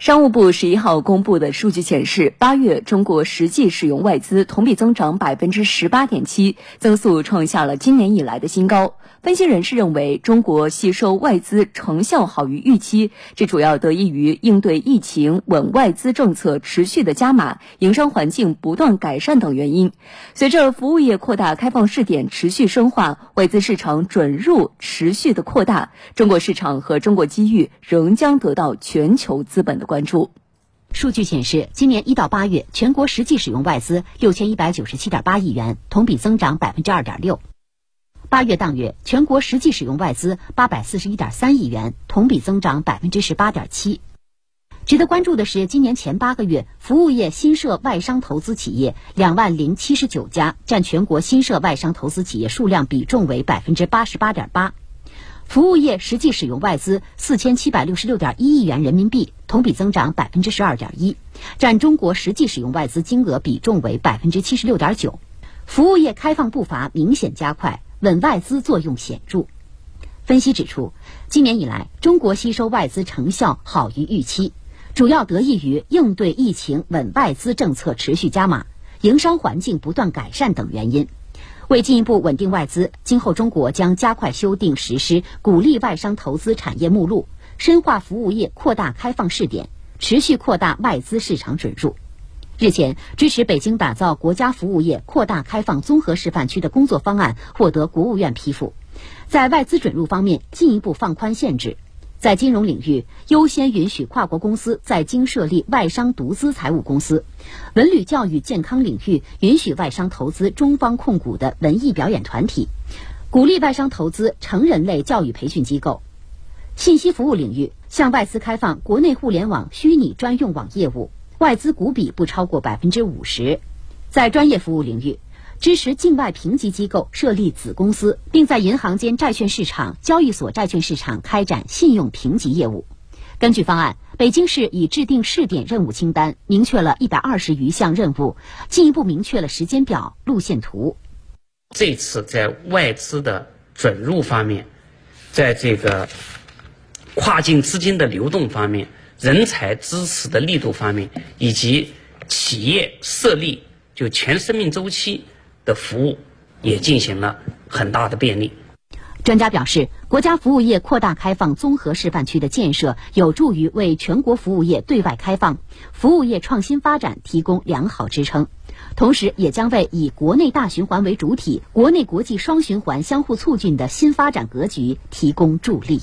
商务部十一号公布的数据显示，八月中国实际使用外资同比增长百分之十八点七，增速创下了今年以来的新高。分析人士认为，中国吸收外资成效好于预期，这主要得益于应对疫情、稳外资政策持续的加码、营商环境不断改善等原因。随着服务业扩大开放试点持续深化，外资市场准入持续的扩大，中国市场和中国机遇仍将得到全球资本的关关注。数据显示，今年一到八月，全国实际使用外资六千一百九十七点八亿元，同比增长百分之二点六。八月当月，全国实际使用外资八百四十一点三亿元，同比增长百分之十八点七。值得关注的是，今年前八个月，服务业新设外商投资企业两万零七十九家，占全国新设外商投资企业数量比重为百分之八十八点八。服务业实际使用外资四千七百六十六点一亿元人民币，同比增长百分之十二点一，占中国实际使用外资金额比重为百分之七十六点九。服务业开放步伐明显加快。稳外资作用显著。分析指出，今年以来，中国吸收外资成效好于预期，主要得益于应对疫情、稳外资政策持续加码、营商环境不断改善等原因。为进一步稳定外资，今后中国将加快修订实施鼓励外商投资产业目录，深化服务业扩大开放试点，持续扩大外资市场准入。日前，支持北京打造国家服务业扩大开放综合示范区的工作方案获得国务院批复，在外资准入方面进一步放宽限制，在金融领域优先允许跨国公司在京设立外商独资财务公司，文旅教育健康领域允许外商投资中方控股的文艺表演团体，鼓励外商投资成人类教育培训机构，信息服务领域向外资开放国内互联网虚拟专用网业务。外资股比不超过百分之五十，在专业服务领域，支持境外评级机构设立子公司，并在银行间债券市场、交易所债券市场开展信用评级业务。根据方案，北京市已制定试点任务清单，明确了一百二十余项任务，进一步明确了时间表、路线图。这次在外资的准入方面，在这个跨境资金的流动方面。人才支持的力度方面，以及企业设立就全生命周期的服务，也进行了很大的便利。专家表示，国家服务业扩大开放综合示范区的建设，有助于为全国服务业对外开放、服务业创新发展提供良好支撑，同时也将为以国内大循环为主体、国内国际双循环相互促进的新发展格局提供助力。